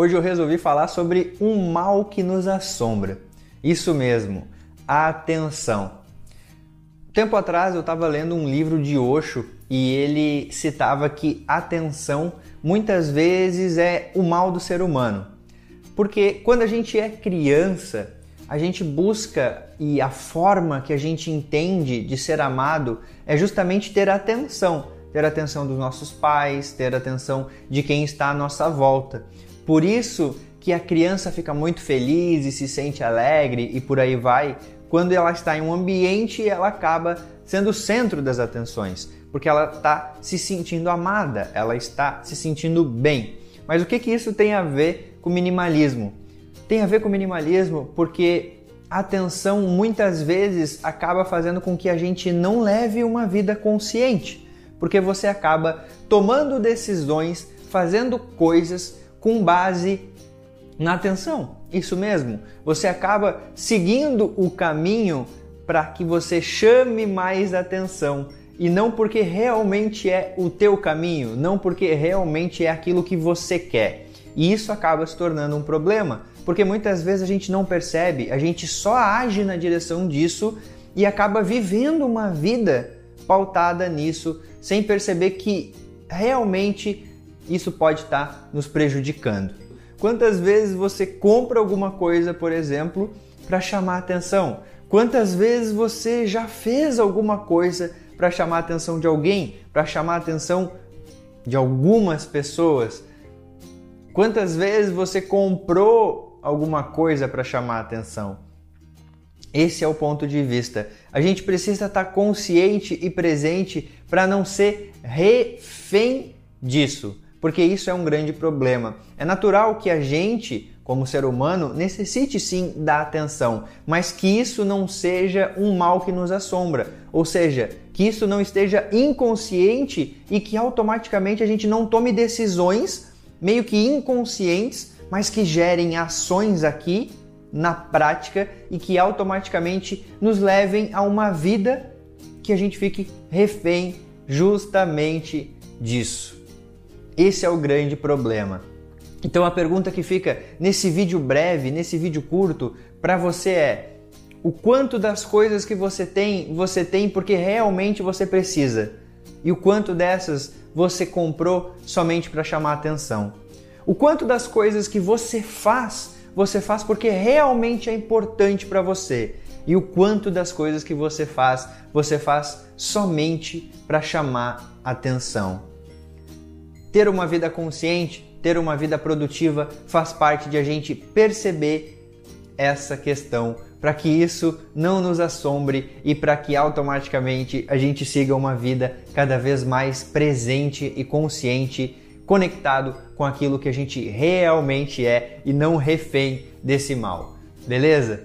Hoje eu resolvi falar sobre um mal que nos assombra. Isso mesmo, a atenção. Tempo atrás eu estava lendo um livro de Osho e ele citava que atenção muitas vezes é o mal do ser humano. Porque quando a gente é criança, a gente busca e a forma que a gente entende de ser amado é justamente ter atenção, ter atenção dos nossos pais, ter atenção de quem está à nossa volta. Por isso que a criança fica muito feliz e se sente alegre e por aí vai, quando ela está em um ambiente ela acaba sendo o centro das atenções, porque ela está se sentindo amada, ela está se sentindo bem. Mas o que, que isso tem a ver com minimalismo? Tem a ver com minimalismo porque a atenção muitas vezes acaba fazendo com que a gente não leve uma vida consciente, porque você acaba tomando decisões, fazendo coisas com base na atenção. Isso mesmo, você acaba seguindo o caminho para que você chame mais atenção e não porque realmente é o teu caminho, não porque realmente é aquilo que você quer. E isso acaba se tornando um problema, porque muitas vezes a gente não percebe, a gente só age na direção disso e acaba vivendo uma vida pautada nisso, sem perceber que realmente isso pode estar nos prejudicando. Quantas vezes você compra alguma coisa, por exemplo, para chamar atenção? Quantas vezes você já fez alguma coisa para chamar a atenção de alguém, para chamar a atenção de algumas pessoas? Quantas vezes você comprou alguma coisa para chamar a atenção? Esse é o ponto de vista. A gente precisa estar consciente e presente para não ser refém disso porque isso é um grande problema. É natural que a gente, como ser humano, necessite sim da atenção, mas que isso não seja um mal que nos assombra, ou seja, que isso não esteja inconsciente e que automaticamente a gente não tome decisões meio que inconscientes, mas que gerem ações aqui na prática e que automaticamente nos levem a uma vida que a gente fique refém justamente disso. Esse é o grande problema. Então a pergunta que fica nesse vídeo breve, nesse vídeo curto, para você é: o quanto das coisas que você tem, você tem porque realmente você precisa? E o quanto dessas você comprou somente para chamar atenção? O quanto das coisas que você faz, você faz porque realmente é importante para você? E o quanto das coisas que você faz, você faz somente para chamar atenção? Ter uma vida consciente, ter uma vida produtiva faz parte de a gente perceber essa questão para que isso não nos assombre e para que automaticamente a gente siga uma vida cada vez mais presente e consciente, conectado com aquilo que a gente realmente é e não refém desse mal. Beleza?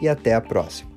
e até a próxima.